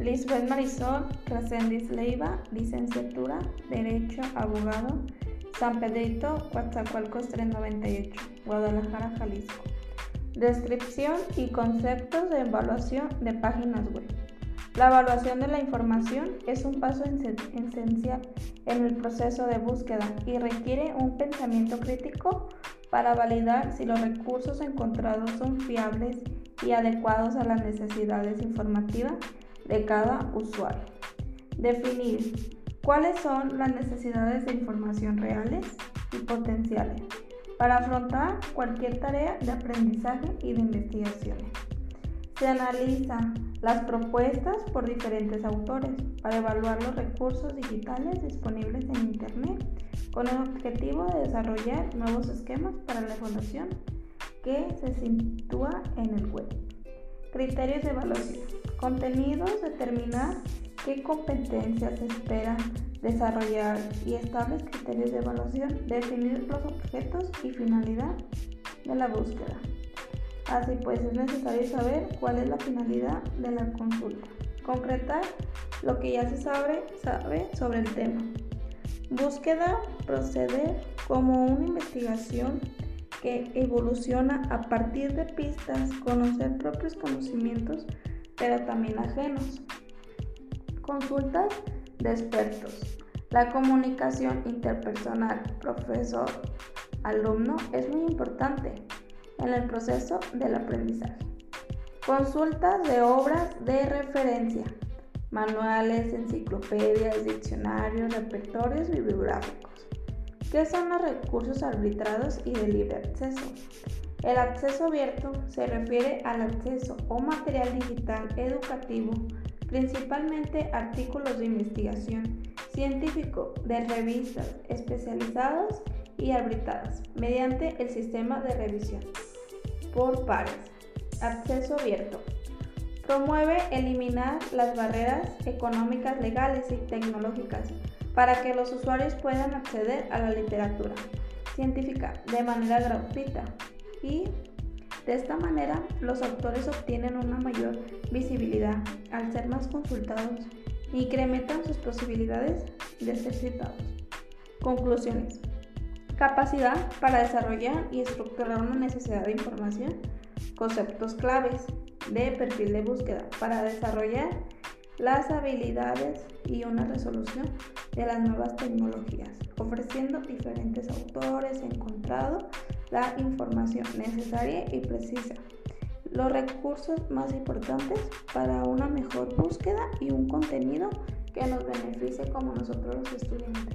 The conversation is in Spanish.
Lisbeth Marisol Trascendis Leiva, licenciatura, Derecho, Abogado, San Pedrito, Coatzacoalcos 398, Guadalajara, Jalisco. Descripción y conceptos de evaluación de páginas web. La evaluación de la información es un paso esencial en el proceso de búsqueda y requiere un pensamiento crítico para validar si los recursos encontrados son fiables y adecuados a las necesidades informativas de cada usuario. Definir cuáles son las necesidades de información reales y potenciales para afrontar cualquier tarea de aprendizaje y de investigación. Se analizan las propuestas por diferentes autores para evaluar los recursos digitales disponibles en Internet con el objetivo de desarrollar nuevos esquemas para la evaluación que se sitúa en el web. Criterios de evaluación. Contenidos, determinar qué competencias se esperan desarrollar y estables criterios de evaluación, definir los objetos y finalidad de la búsqueda. Así pues, es necesario saber cuál es la finalidad de la consulta, concretar lo que ya se sabe, sabe sobre el tema. Búsqueda, proceder como una investigación que evoluciona a partir de pistas, conocer propios conocimientos, pero también ajenos. Consultas de expertos. La comunicación interpersonal profesor-alumno es muy importante en el proceso del aprendizaje. Consultas de obras de referencia, manuales, enciclopedias, diccionarios, repertorios bibliográficos. ¿Qué son los recursos arbitrados y de libre acceso? El acceso abierto se refiere al acceso o material digital educativo principalmente artículos de investigación científico de revistas especializadas y arbitradas mediante el sistema de revisión por pares. Acceso abierto. Promueve eliminar las barreras económicas, legales y tecnológicas para que los usuarios puedan acceder a la literatura científica de manera gratuita y de esta manera, los autores obtienen una mayor visibilidad al ser más consultados e incrementan sus posibilidades de ser citados. Conclusiones. Capacidad para desarrollar y estructurar una necesidad de información. Conceptos claves de perfil de búsqueda para desarrollar las habilidades y una resolución de las nuevas tecnologías, ofreciendo diferentes autores encontrado la información necesaria y precisa, los recursos más importantes para una mejor búsqueda y un contenido que nos beneficie como nosotros los estudiantes.